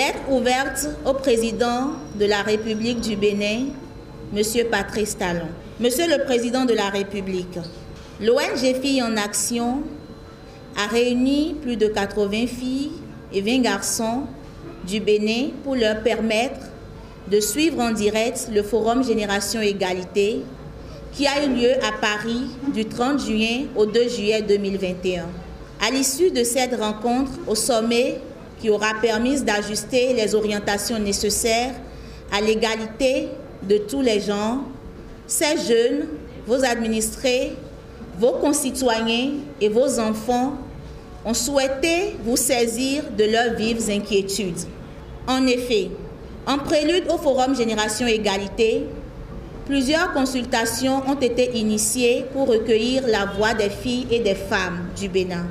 Lettre ouverte au président de la République du Bénin, M. Patrice Talon. Monsieur le Président de la République, l'ONG Filles en Action a réuni plus de 80 filles et 20 garçons du Bénin pour leur permettre de suivre en direct le forum Génération Égalité qui a eu lieu à Paris du 30 juin au 2 juillet 2021. À l'issue de cette rencontre au sommet qui aura permis d'ajuster les orientations nécessaires à l'égalité de tous les genres, ces jeunes, vos administrés, vos concitoyens et vos enfants ont souhaité vous saisir de leurs vives inquiétudes. En effet, en prélude au Forum Génération Égalité, plusieurs consultations ont été initiées pour recueillir la voix des filles et des femmes du Bénin.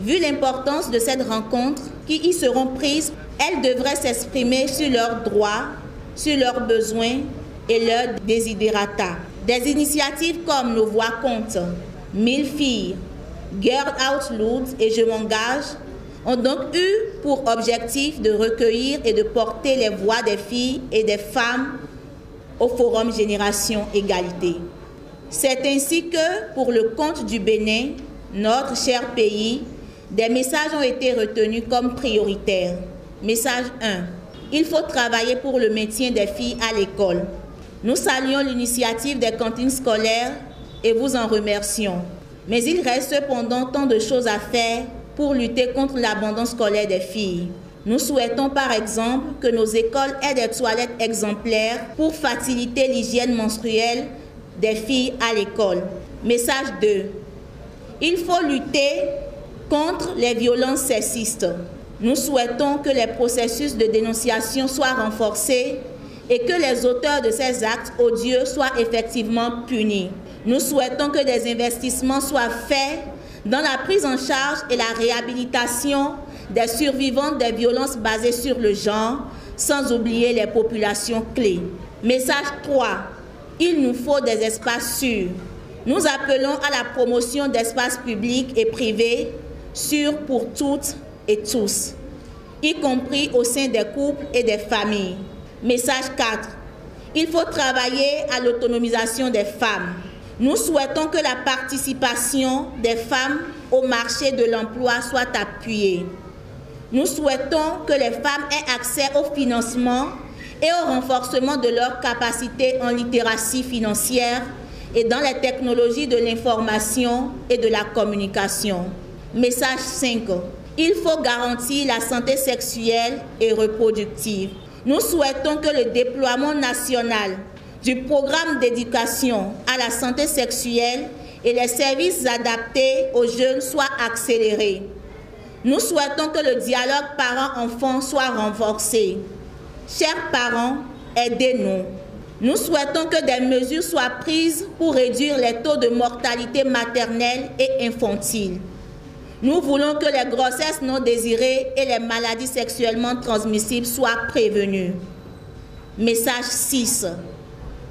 Vu l'importance de cette rencontre qui y seront prises, elles devraient s'exprimer sur leurs droits, sur leurs besoins et leurs desiderata. Des initiatives comme Nos Voix comptent, Mille filles, Girl Out Loud et Je m'engage ont donc eu pour objectif de recueillir et de porter les voix des filles et des femmes au Forum Génération Égalité. C'est ainsi que, pour le compte du Bénin, notre cher pays, des messages ont été retenus comme prioritaires. Message 1. Il faut travailler pour le maintien des filles à l'école. Nous saluons l'initiative des cantines scolaires et vous en remercions. Mais il reste cependant tant de choses à faire pour lutter contre l'abandon scolaire des filles. Nous souhaitons par exemple que nos écoles aient des toilettes exemplaires pour faciliter l'hygiène menstruelle des filles à l'école. Message 2. Il faut lutter contre les violences sexistes. Nous souhaitons que les processus de dénonciation soient renforcés et que les auteurs de ces actes odieux soient effectivement punis. Nous souhaitons que des investissements soient faits dans la prise en charge et la réhabilitation des survivants des violences basées sur le genre, sans oublier les populations clés. Message 3. Il nous faut des espaces sûrs. Nous appelons à la promotion d'espaces publics et privés sûrs pour toutes et tous, y compris au sein des couples et des familles. Message 4. Il faut travailler à l'autonomisation des femmes. Nous souhaitons que la participation des femmes au marché de l'emploi soit appuyée. Nous souhaitons que les femmes aient accès au financement et au renforcement de leurs capacités en littératie financière et dans les technologies de l'information et de la communication. Message 5. Il faut garantir la santé sexuelle et reproductive. Nous souhaitons que le déploiement national du programme d'éducation à la santé sexuelle et les services adaptés aux jeunes soit accéléré. Nous souhaitons que le dialogue parents-enfants soit renforcé. Chers parents, aidez-nous. Nous souhaitons que des mesures soient prises pour réduire les taux de mortalité maternelle et infantile. Nous voulons que les grossesses non désirées et les maladies sexuellement transmissibles soient prévenues. Message 6.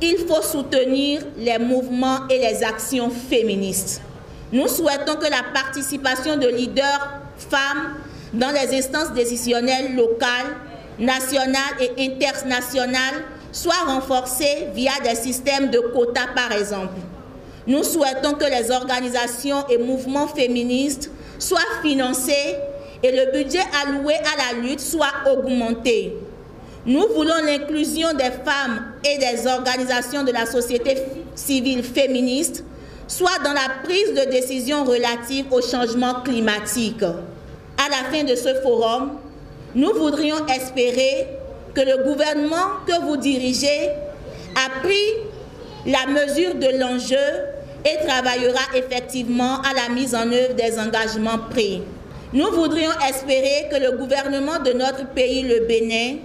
Il faut soutenir les mouvements et les actions féministes. Nous souhaitons que la participation de leaders femmes dans les instances décisionnelles locales, nationales et internationales soit renforcée via des systèmes de quotas par exemple. Nous souhaitons que les organisations et mouvements féministes soient financés et le budget alloué à la lutte soit augmenté. Nous voulons l'inclusion des femmes et des organisations de la société civile féministe soit dans la prise de décision relative au changement climatique. À la fin de ce forum, nous voudrions espérer que le gouvernement que vous dirigez a pris la mesure de l'enjeu et travaillera effectivement à la mise en œuvre des engagements pris. Nous voudrions espérer que le gouvernement de notre pays, le Bénin,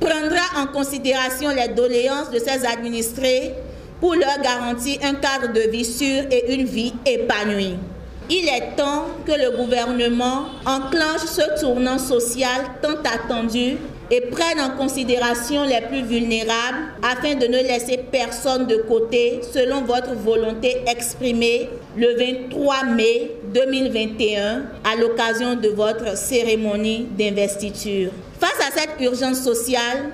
prendra en considération les doléances de ses administrés pour leur garantir un cadre de vie sûr et une vie épanouie. Il est temps que le gouvernement enclenche ce tournant social tant attendu et prenne en considération les plus vulnérables afin de ne laisser personne de côté selon votre volonté exprimée le 23 mai 2021 à l'occasion de votre cérémonie d'investiture. Face à cette urgence sociale,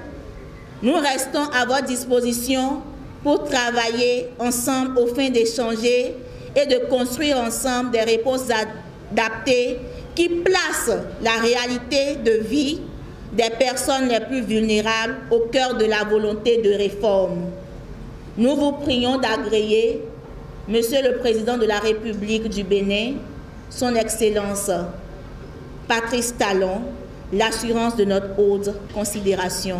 nous restons à votre disposition pour travailler ensemble au fin d'échanger et de construire ensemble des réponses adaptées qui placent la réalité de vie des personnes les plus vulnérables au cœur de la volonté de réforme. Nous vous prions d'agréer, Monsieur le Président de la République du Bénin, Son Excellence Patrice Talon, l'assurance de notre haute considération.